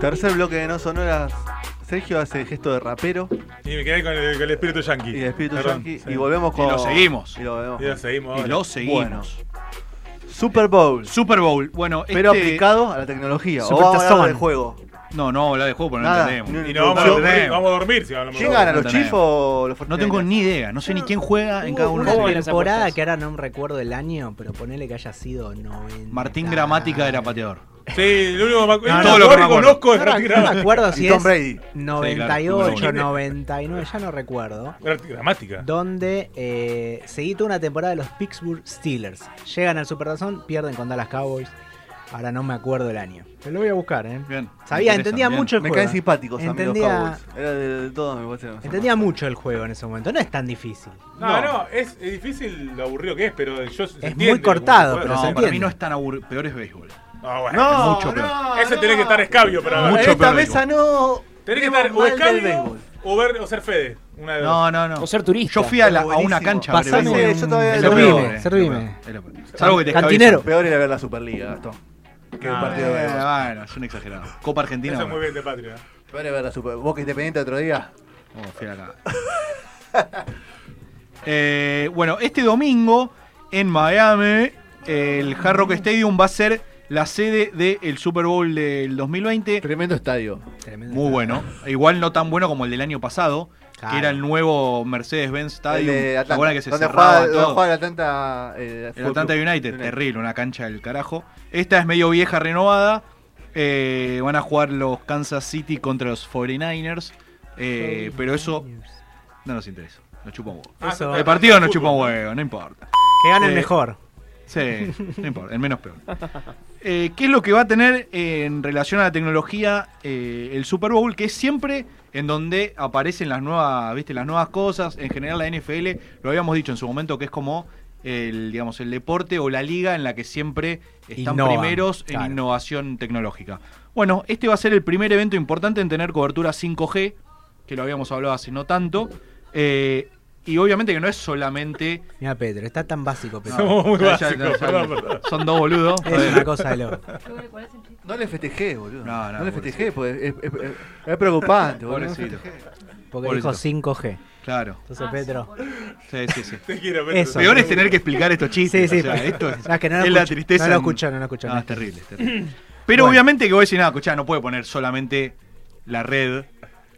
Tercer bloque de no sonoras. Sergio hace el gesto de rapero Y me quedé con el, con el espíritu yankee. y de espíritu Perdón, yankee. sí. Y volvemos con. Y lo seguimos. Y lo, volvemos Y lo seguimos. Y lo seguimos. Bueno. Super Bowl. Super Bowl. Bueno, Pero este- aplicado a la tecnología. O Super vamos a hablar Tazón. del juego. No, no vamos a hablar de juego, pero no Nada, entendemos. ni- Y no vamos a Yo- dormir, vamos a dormir si hablamos ¿Quién gana, los tenemos. Chiefs o los No tengo ni idea, no sé ni quién juega en cada uno de Hubo esos una equipos. temporada que ahora no recuerdo el año, pero ponele que haya sido 90. Martín Gramática era pateador. Sí, lo único que me acuerdo. No, todo no, lo que no me acuerdo. conozco es No, no me acuerdo si es Brady. 98, Sí, claro. 99, ya no recuerdo. Gramática. Donde eh, seguí toda una temporada de los Pittsburgh Steelers. Llegan al Supertazón, pierden con Dallas Cowboys. Ahora no me acuerdo el año. Te lo voy a buscar, ¿eh? Bien. Sabía, me entendía bien. mucho el Me juego. caen simpáticos Entendía- Cowboys. Era de, de todo, me parece. Entendía mucho el juego en ese momento. No es tan difícil. No, no, es, es difícil lo aburrido que es, pero yo Es muy cortado, pero No, se para mí no es tan aburrido. Peor es béisbol. Ah, bueno. No, mucho peor. no, Ese no. tenés que estar escabio para ver. Mucho Esta peor mesa no. Tenés que estar o escabio béisbol. o, ver, o ser Fede. Una de dos. No, no, no. O ser turista. Yo fui a, la- a una cancha. a Pasame. Sí, yo todavía Es lo lo veo. peor, Servime, eh. servime. Es lo peor. Salvo que te Cantinero. Peor era ver la Superliga, Gastón. Que el Ah, partido de Eh, béisbol. bueno, es un exagerado. Copa Argentina. Eso es muy bueno. bien de patria. Peor era ver la Super Boca Independiente otro día. Oh, fui acá. Eh, bueno, este domingo en Miami, el Hard Rock Stadium va a ser la sede del Super Bowl del 2020. Tremendo estadio. Tremendo. Muy bueno. Igual no tan bueno como el del año pasado, Claro. que era el nuevo Mercedes-Benz El Stadium. de ¿Te Atlanta. que se donde cerraba juega, donde juega el Atlanta. eh, El Atlanta. United, terrible, una cancha del carajo. Esta es medio vieja, renovada. Eh, van a jugar los Kansas City contra los 49ers. eh, pero eso no nos interesa. Nos chupa un huevo. Ah, Eso- El partido nos chupa un huevo, no importa. Que gane el Eh, mejor. Sí, no importa, el menos peor. Eh, ¿Qué es lo que va a tener en relación a la tecnología eh, el Super Bowl? Que es siempre en donde aparecen las nuevas, ¿viste? las nuevas cosas. En general la NFL, lo habíamos dicho en su momento, que es como el, digamos, el deporte o la liga en la que siempre están primeros en claro. innovación tecnológica. Bueno, este va a ser el primer evento importante en tener cobertura 5G, que lo habíamos hablado hace no tanto. Eh, y obviamente que no es solamente Mira, Pedro, está tan básico, Pedro. Somos muy Ya, ya, básicos, ya, ya, perdón, perdón. Son dos boludos. Es una cosa de loco. No le festejé, boludo. No, no, No, le festejé, pues es, es- es- es preocupante, boludo. Pobrecito. Porque Pobrecito. dijo 5G. Claro. Entonces, Pedro. Sí, sí, sí. Te quiero, Pedro. Eso. Peor es tener que explicar estos chistes. Sí, sí, o sea, pero- esto es, No, es que no lo es la tristeza. no lo escucho, no lo escucho, No, no. es terrible, es terrible. Pero Bueno. obviamente que vos decís, nada, escuchá, no puede poner solamente la red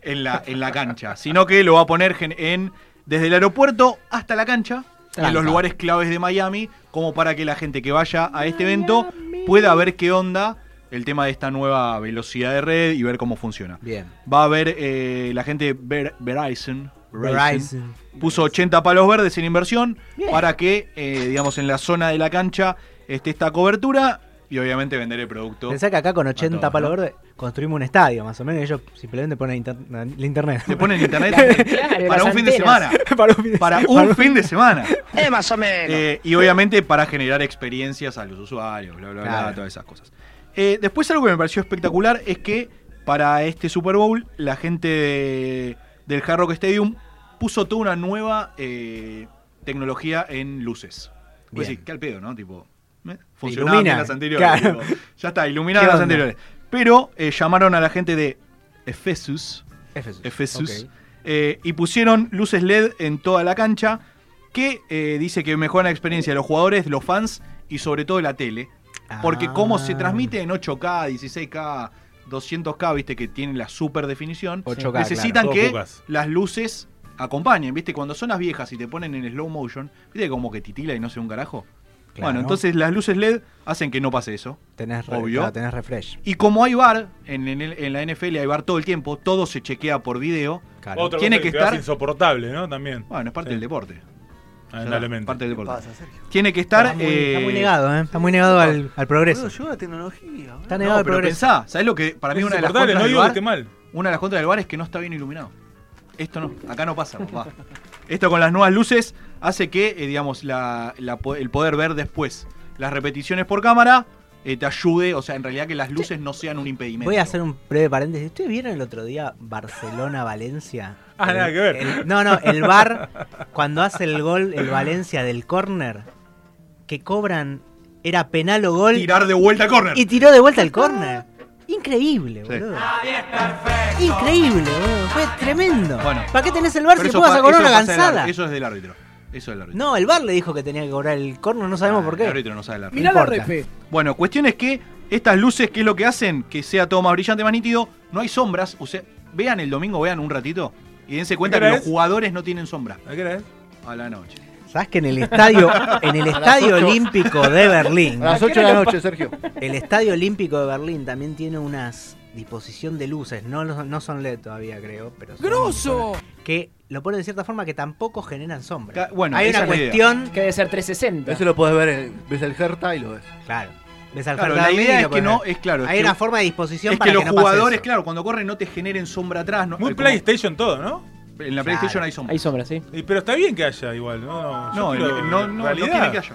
en la, en la cancha, sino que lo va a poner en desde el aeropuerto hasta la cancha, en los lugares claves de Miami, como para que la gente que vaya a este evento pueda ver qué onda el tema de esta nueva velocidad de red y ver cómo funciona. Bien. Va a haber eh, la gente Ver- Verizon, Verizon. puso 80 palos verdes en inversión para que, eh, digamos, en la zona de la cancha esté esta cobertura y obviamente vender el producto. Pensá que acá con 80 todos, palos ¿no? verdes construimos un estadio, más o menos, y ellos simplemente ponen inter- el internet. Le ponen internet Claro, para un fin de semana. para un fin de, Para para un fin de semana. Eh, más o menos. Eh, y obviamente para generar experiencias a los usuarios, bla, bla, bla, todas esas cosas. Eh, después algo que me pareció espectacular es que para este Super Bowl la gente de- del Hard Rock Stadium puso toda una nueva eh, tecnología en luces. Pues sí, qué al pedo, ¿no? Tipo. Funcionaban Ilumina, bien las anteriores. claro. ya está, iluminaban ¿Qué las onda? anteriores. Pero eh, llamaron a la gente de Ephesus, Efesus. Ephesus, Ok. eh, y pusieron luces LED en toda la cancha que eh, dice que mejoran la experiencia de los jugadores, los fans y sobre todo la tele. Porque Ah. como se transmite en 8K, 16K, 200K, viste que tiene la super definición, 8K, necesitan claro. que las luces acompañen, viste, cuando son las viejas y te ponen en slow motion, viste como que titila y no sé un carajo. Claro. Bueno, entonces las luces LED hacen que no pase eso. Tenés, re- obvio. claro, tenés refresh. Y como hay bar, en, en el- en la NFL hay bar todo el tiempo, todo se chequea por video. Claro. Otra Tiene cosa que estar- insoportable, ¿no? También. Bueno, es parte Sí. del deporte. Lamentablemente. Parte del ¿Qué deporte. pasa? Tiene que estar. Está muy, eh, está muy negado, ¿eh? Está muy negado al, al progreso. Llegó la tecnología. Está No, negado al pero progreso. pensá, ¿sabes lo que para mí Es una de las contras no del digo que VAR? esté mal. Una de las contras del bar es que no está bien iluminado. Esto no, acá no pasa, papá. Esto con las nuevas luces hace que, eh, digamos, la- la po- el poder ver después las repeticiones por cámara eh, te ayude, o sea, en realidad que las luces no sean un impedimento. Voy a hacer un breve paréntesis. ¿Ustedes vieron el otro día Barcelona-Valencia? Ah, El- nada que ver. el- no, no, el bar, cuando hace el gol, el Valencia del córner, que cobran, era penal o gol, Tirar de vuelta al córner. y tiró de vuelta el córner. Increíble, Sí. boludo. Increíble, boludo. Fue tremendo. Bueno. ¿Para qué tenés el bar si vas a cobrar una gansada? Eso es del árbitro. Eso es del árbitro. No, el bar le dijo que tenía que cobrar el córner, no sabemos Ah, por qué. El árbitro no sabe la Mirá la importa. repe. Bueno, cuestión es que estas luces, ¿qué es lo que hacen? Que sea todo más brillante, más nítido. No hay sombras. O sea, vean el domingo, vean un ratito. Y dense cuenta ¿Qué que los es? jugadores no tienen sombra. ¿A qué hora es? A la noche. ¿Sabes que en el estadio, en el estadio olímpico de Berlín, A las 8 de la noche, Sergio. el estadio olímpico de Berlín también tiene unas disposición de luces, no, lo- no son LED todavía creo, pero son- ¡Grosso! que lo ponen de cierta forma que tampoco generan sombra. Ca- bueno, hay una idea. cuestión, Que debe ser 360. Ese lo podés ver, en- ves el Hertha y lo ves. claro, ves al Claro, Hertha la idea es que no, es claro. hay es una que, forma de disposición es para que los no pase jugadores, eso. claro, cuando corren no te generen sombra atrás. No, Muy como- PlayStation todo, ¿no? En la Claro. PlayStation hay sombra. Hay sombra, sí. Y- pero está bien que haya igual, ¿no? No, yo No, no, no, no ¿realidad? tiene que haya.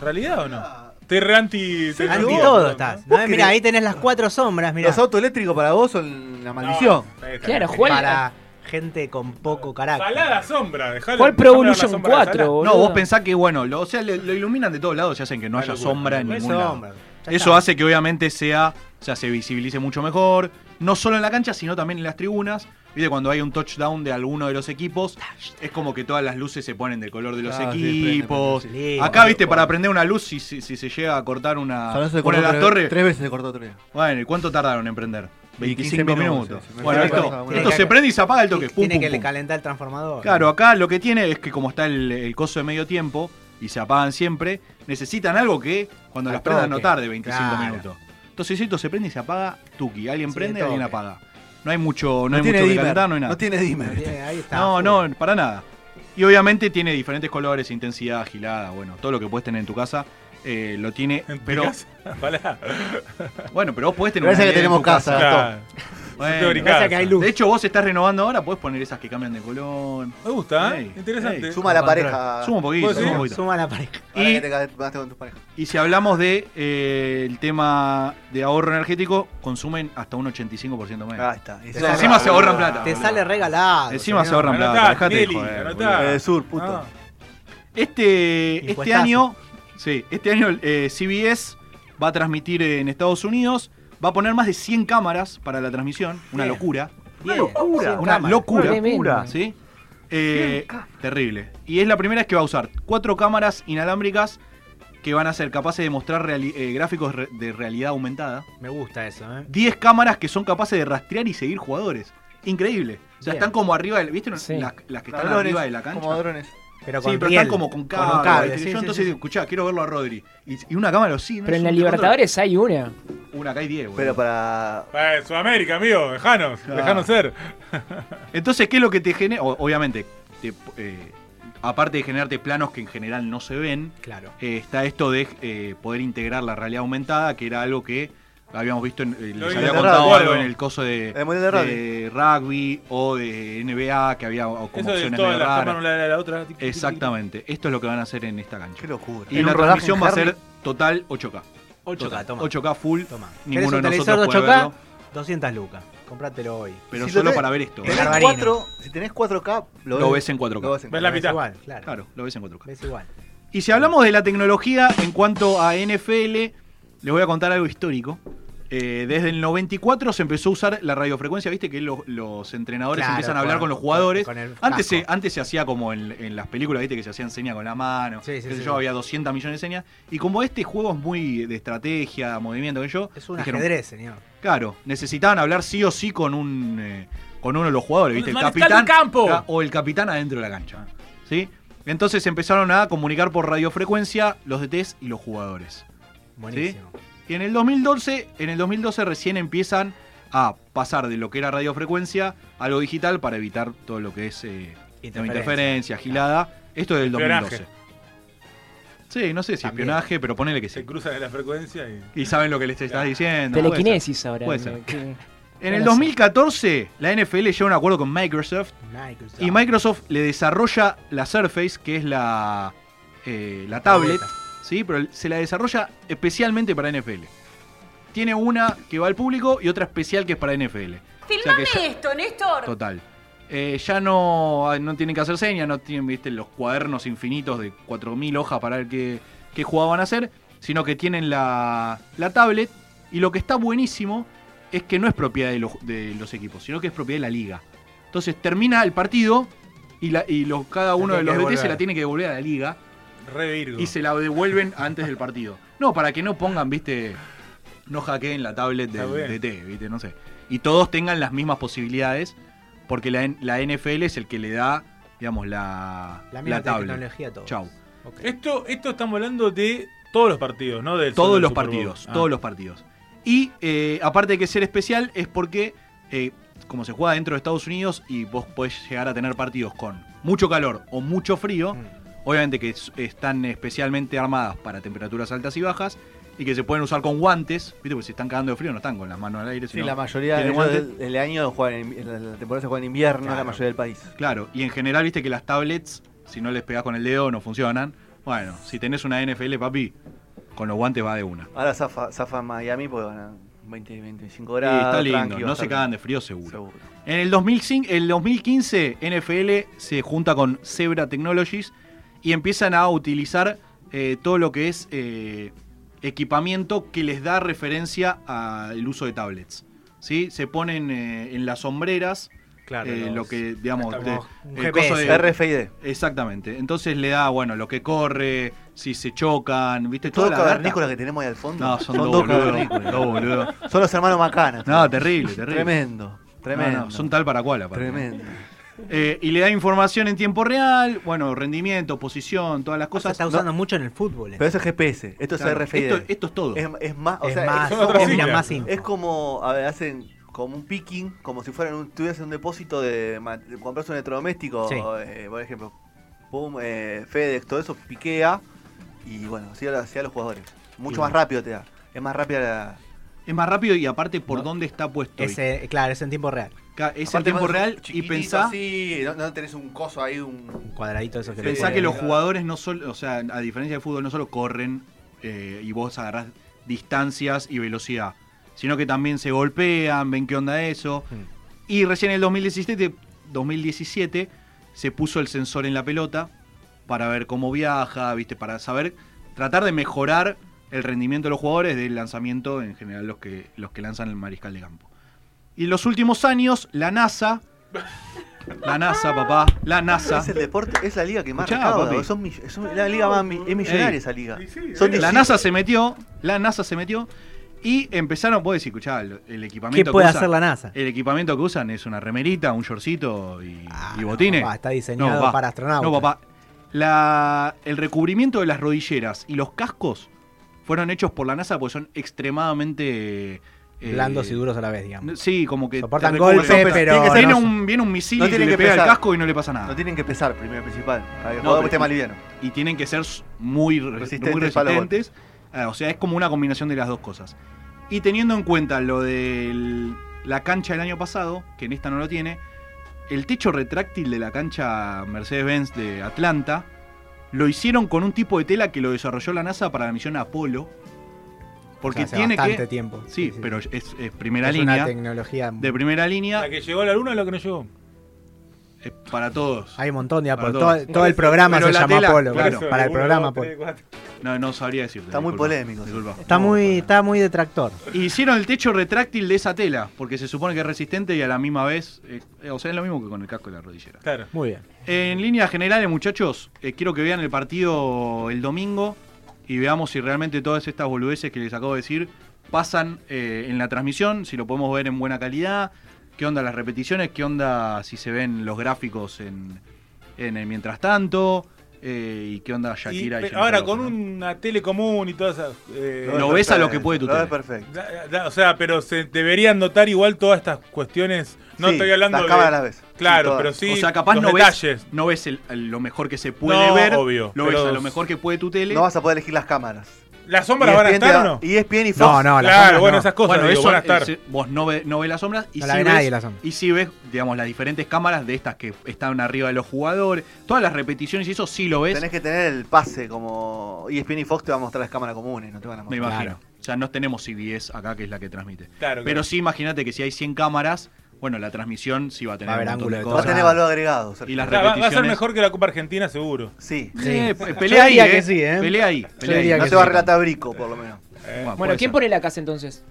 ¿Realidad o no? Estoy re anti... te- Anti todo no, estás. no. ahí tenés las cuatro sombras, mira. Los autos eléctricos para vos son la maldición. No, ahí está. Claro, juega Para gente con poco carácter. Salada sombra, dejalo. El Pro la Evolution sombra de la 4, sala. boludo. No, vos pensás que, bueno, lo, o sea, le- lo iluminan de todos lados y hacen que no haya sombra en ningún lado. Eso hace que obviamente sea, o sea, se visibilice mucho mejor, no solo en la cancha, sino también en las tribunas. Viste, cuando hay un touchdown de alguno de los equipos, es como que todas las luces se ponen del color de los Ah, sí, prende, equipos. prende, sí. Acá, viste, para prender una luz, si, si- si se llega a cortar una. O sea, no tres, torres. tres veces se cortó día. Bueno, ¿y cuánto tardaron en prender? Y 25 15 minutos. minutos, sí, sí. Bueno, esto, que- esto se prende y se apaga el toque. Pum, Tiene pum, que pum. calentar el transformador. Claro, acá lo que tiene es que como está el, el coso de medio tiempo y se apagan siempre, necesitan algo que cuando Al las prendan no tarde 25 Claro. minutos. Entonces esto se prende y se apaga tuki. Alguien Sí, prende, de alguien apaga. No hay mucho, no, No, hay tiene mucho que dimmer. calentar, no hay nada. No tiene dimmer. Bien, ahí está. No, no, para nada. Y obviamente tiene diferentes colores, intensidad, agilada, bueno, todo lo que puedes tener en tu casa. eh, lo tiene, ¿En tu pero bueno, pero vos podés tener Parece una que tenemos casa. Claro. Bueno, Teórica. Pasa que hay luz. de hecho, vos estás renovando ahora, podés poner esas que cambian de color. Me gusta, ¿eh? Ey, Interesante. ey. Suma la pareja. Suma un poquito, ¿Vos suma un poquito. Suma la pareja. Ahora Y- que te con tu pareja. Y si hablamos de eh, el tema de ahorro energético, consumen hasta un 85% menos. Ahí está. Encima se ahorran plata. Te sale regalado. Encima se señor. ahorran plata. Anotá, Dejate de Nelly, joder, anotá. boludo. Eh, sur, puto. Ah. Este, este Impuestazo. año, sí, este año eh, CBS va a transmitir en Estados Unidos, va a poner más de 100 cámaras para la transmisión, una Bien. locura. Bien. Una Cien cámaras. locura. Tremendo. ¿Sí? Eh, terrible. Y es la primera vez que va a usar cuatro cámaras inalámbricas que van a ser capaces de mostrar reali- eh, gráficos re- de realidad aumentada. Me gusta eso, ¿eh? 10 cámaras que son capaces de rastrear y seguir jugadores. Increíble. O sea, Bien. están como arriba del. ¿Viste? Sí. Las, las que están Drones, arriba de la cancha. Como drones. Pero Sí, con pero riel. están como con cable. sí, Yo sí, entonces sí. digo, escuchá, quiero verlo a Rodri. Y, y una cámara sí. no Pero en la Libertadores hay una. Una, acá hay 10, boludo. Pero para. Eh, Sudamérica, amigo, dejanos, Ah. dejanos ser. Entonces, ¿qué es lo que te genera? Obviamente, te- eh, aparte de generarte planos que en general no se ven, Claro. eh, está esto de eh, poder integrar la realidad aumentada, que era algo que habíamos visto, en, eh, les había contado radio. algo en el coso de, de de rugby o de NBA, que había o como Eso de raras. una de la otra. tic, tic, tic, Exactamente, esto es lo que van a hacer en esta cancha. Qué locura. Y En la transmisión va a ser total 8K. 8K, Total, toma. 8K full. Toma. Ninguno de ¿Querés un nosotros puede 8K? verlo, 200 lucas. Comprátelo hoy. pero Si solo tenés- para ver esto. Tenés Barbarino. cuatro, si tenés 4K, lo, Lo ves en 4K. Lo ves en Ves la 4K. mitad. Igual, claro. Claro, lo ves en 4K. Ves igual. Y si hablamos de la tecnología en cuanto a NFL, les voy a contar algo histórico. Eh, desde el 94 se empezó a usar la radiofrecuencia, viste que lo- los entrenadores Claro, empiezan a hablar con- con los jugadores. con antes, se, antes se hacía como en, en las películas, viste que se hacían señas con la mano. Sí, sí, qué sé sí, yo, había 200 millones de señas. Y como este juego es muy de estrategia, movimiento que yo, Es un dijeron, ajedrez, señor. Claro, necesitaban hablar sí o sí con un eh, con uno de los jugadores, ¿viste? El capitán campo. Ca- o el capitán adentro de la cancha. ¿Sí? Entonces empezaron a comunicar por radiofrecuencia los DTs y los jugadores. Buenísimo. Y en el 2012, en el 2012 recién empiezan a pasar de lo que era radiofrecuencia a lo digital para evitar todo lo que es eh, Interferencia. interferencia, gilada. Esto es del Espionaje. 2012. Sí, no sé si También. espionaje, pero ponele que sí. Se cruzan en la frecuencia y. Y saben lo que les estás diciendo. Telequinesis ahora. Puede me- ser. que- En el Bueno, sí. 2014, la NFL llega a un acuerdo con Microsoft Microsoft. y Microsoft le desarrolla la Surface, que es la, eh, la tablet, ¿sí? pero se la desarrolla especialmente para NFL. Tiene una que va al público y otra especial que es para NFL. O sea que ya- esto, Néstor. Total. Eh, ya no, no tienen que hacer señas, no tienen viste, los cuadernos infinitos de 4.000 hojas para ver qué, qué jugada van a hacer, sino que tienen la, la tablet y lo que está buenísimo es que no es propiedad de los, de los equipos, sino que es propiedad de la liga. Entonces termina el partido y, la, y los, cada uno de los DT se la tiene que devolver a la liga. Y se la devuelven antes del partido. No, para que no pongan, viste, no hackeen la tablet del bien. DT, viste, no sé. Y todos tengan las mismas posibilidades, porque la, la NFL es el que le da, digamos, la, La misma tablet. tecnología a todos. Chau. Esto, esto estamos hablando de todos los partidos, ¿no? Del Todos los partidos, Ah. todos los partidos. Y eh, aparte de que ser especial, es porque, eh, como se juega dentro de Estados Unidos y vos podés llegar a tener partidos con mucho calor o mucho frío, Mm. Obviamente que es- están especialmente armadas para temperaturas altas y bajas y que se pueden usar con guantes, ¿viste? Porque si están cagando de frío no están con las manos al aire, Sí, sino- la mayoría de ¿Tiene ellos guantes? del, del año juegan en, en la temporada se juega en invierno, Claro. la mayoría del país. Claro, y en general, viste que las tablets, si no les pegás con el dedo, no funcionan. Bueno, si tenés una NFL, papi, con los guantes va de una. Ahora zafa, zafa Miami porque van a 20, 25 Sí, grados. está lindo, tranqui, no se cagan de frío seguro. Seguro. En el, 2005, el 2015, NFL se junta con Zebra Technologies y empiezan a utilizar eh, todo lo que es eh, equipamiento que les da referencia al uso de tablets. ¿sí? Se ponen eh, en las sombreras Claro, eh, los- lo que, digamos, de- un GPS. coso de- RFID. Exactamente. Entonces le da, bueno, lo que corre, si se chocan, ¿viste? Todos Toda los cavernícolas que tenemos ahí al fondo. No, son, dos, cavernícolas. Dos boludos. Son los hermanos Macanas. No, terrible, terrible. Tremendo. Tremendo. No, no, son tal para cual, aparte. Tremendo. Eh, y le da información en tiempo real, bueno, rendimiento, posición, todas las cosas. está usando mucho en el fútbol. Pero eso es GPS. Esto es Claro, RFID. Esto, esto es todo. es, es más, o es sea, más, es, es más es como, a ver, hacen como un picking, como si fueran un, tuvieras un depósito de, de comprarse un electrodoméstico, Sí. eh, por ejemplo, pum, eh, FedEx, todo eso piquea y bueno, así a, los jugadores. Mucho más rápido te da. Es más rápida la. Es más rápido y aparte por No. dónde está puesto. Ese, claro, es en tiempo real. Es en tiempo real y pensá, así, no, no tenés un coso ahí, un. Un cuadradito de esos que pensá que los jugadores no solo, o sea, a diferencia del fútbol, no solo corren eh, y vos agarrás distancias y velocidad, sino que también se golpean, ven qué onda eso. Hmm. Y recién en el 2017, 2017 se puso el sensor en la pelota para ver cómo viaja, ¿viste? Para saber, tratar de mejorar el rendimiento de los jugadores del lanzamiento, en general los que, los que lanzan el mariscal de campo. Y en los últimos años, la NASA, la NASA, papá, la NASA, Es el deporte, es la liga que más Escuchá, recauda. Son, son la liga más es millonaria Ey. esa liga. Sí, sí, Son la la 17 NASA se metió, la NASA se metió y empezaron, puedes decir, escuchá, el, el ¿Qué equipamiento puede que usan- hacer la NASA? El equipamiento que usan es una remerita, un shortcito y, Ah, y no, botines. papá, está diseñado papá. para astronautas. No, papá. La, el recubrimiento de las rodilleras y los cascos fueron hechos por la NASA porque son extremadamente... eh, Blandos y duros a la vez, digamos. Sí, como que... Soportan te recubren. golpe, Son pes- pero que no viene, un, viene un misil No y tienen le que pega pesar. el casco y no le pasa nada. No tienen que pesar, primero principal. Para No, más liviano. y tienen que ser muy, resistentes. Ah, o sea, es como una combinación de las dos cosas. Y teniendo en cuenta lo de la cancha del año pasado, que en esta no lo tiene, el techo retráctil de la cancha Mercedes-Benz de Atlanta lo hicieron con un tipo de tela que lo desarrolló la NASA para la misión Apolo. Porque O sea, hace tiene bastante que. tiempo. Sí, pero es, es primera es línea. una tecnología. De primera línea La que llegó a la luna es la que no llegó. es para todos. Hay un montón de Apolo. Todo, todo el programa Pero se la llama tela, Apolo. claro. claro, para el Uno, programa Apolo. No, no sabría decirte. Está muy disculpa, polémico. disculpa. Está muy, está muy detractor. Hicieron el techo retráctil de esa tela, porque se supone que es resistente y a la misma vez, eh, o sea, es lo mismo que con el casco de la rodillera. Claro. Muy bien. En líneas generales, muchachos, eh, quiero que vean el partido el domingo y veamos si realmente todas estas boludeces que les acabo de decir pasan eh, en la transmisión, si lo podemos ver en buena calidad, qué onda las repeticiones, qué onda si se ven los gráficos en, en el mientras tanto, eh, y qué onda Y, Shakira. y Jennifer ahora con ¿no? una tele común y todas esas. eh, Lo ves a lo que puede tu tele. perfecto. da- da- o sea, pero se deberían notar igual todas estas cuestiones. No Sí, estoy hablando las de. las ves. Claro, Sí, pero sí. o sea, capaz los no detalles. ves, no ves el- el- lo mejor que se puede No, ver, obvio, lo ves a lo mejor que puede tu tele. No vas a poder elegir las cámaras. ¿Las sombras van a estar o no? ESPN y Fox. No, no, las Claro, sombras bueno, no. esas cosas Bueno, digo, eso van a estar. eh, vos no ves no ves las sombras y No ve ves, nadie, la sombra. y sí ves, digamos, las diferentes cámaras de estas que están arriba de los jugadores, todas las repeticiones y eso sí lo ves, Tenés que tener el pase como ESPN y Fox te va a mostrar las cámaras comunes, no te van a me mostrar. imagino. O sea, no tenemos CBS acá que es la que transmite. Claro, Pero claro. sí, imagínate que si hay 100 cámaras, bueno, la transmisión sí va a tener Va a haber ángulo de Va a tener valor agregado. Sergio. Y las O sea, va, va a ser repeticiones. mejor que la Copa Argentina, seguro. Sí. Eh, Sí. pe- Yo pelea ahí, eh. que sí, ¿eh? Pelea ahí. Yo pelea ahí. No que te va a relatar Brico, por lo menos. Eh. Bueno, Bueno, puede ¿quién ser. pone la casa entonces?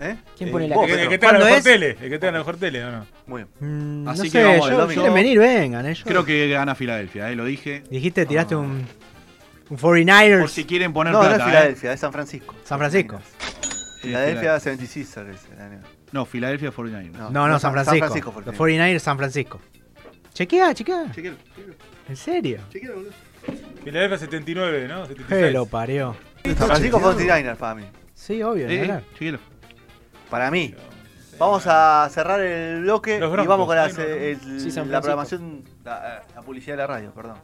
¿Eh? ¿Quién Eh, pone la vos, El que, el que tenga la ¿Cuándo mejor es? tele. El que tenga la mejor tele, ¿o no? Muy bien. Mm, Así no que sé, vamos al yo, quieren venir, vengan. eh, yo- Creo que gana Filadelfia, eh, lo dije. Dijiste, tiraste Ah. un, un 49ers. Por si quieren poner No, no es plata, eh. Filadelfia, es San Francisco. San Francisco. Filadelfia 76ers. es el año. No, Filadelfia 49ers. No. No, no, San Francisco. Francisco, Los favor. 49ers, San Francisco. Chequea, chequea. Chequelo, chequelo, ¿En serio? chequelo, boludo. Filadelfia 79, ¿no? 76. Que lo parió. San Francisco 49ers para mí. Sí, obvio. Eh, chequelo. Para mí. Vamos a cerrar el bloque y vamos con ¿sí? las, No, no. el- Sí, San la Francisco. programación, la, la publicidad de la radio, perdón.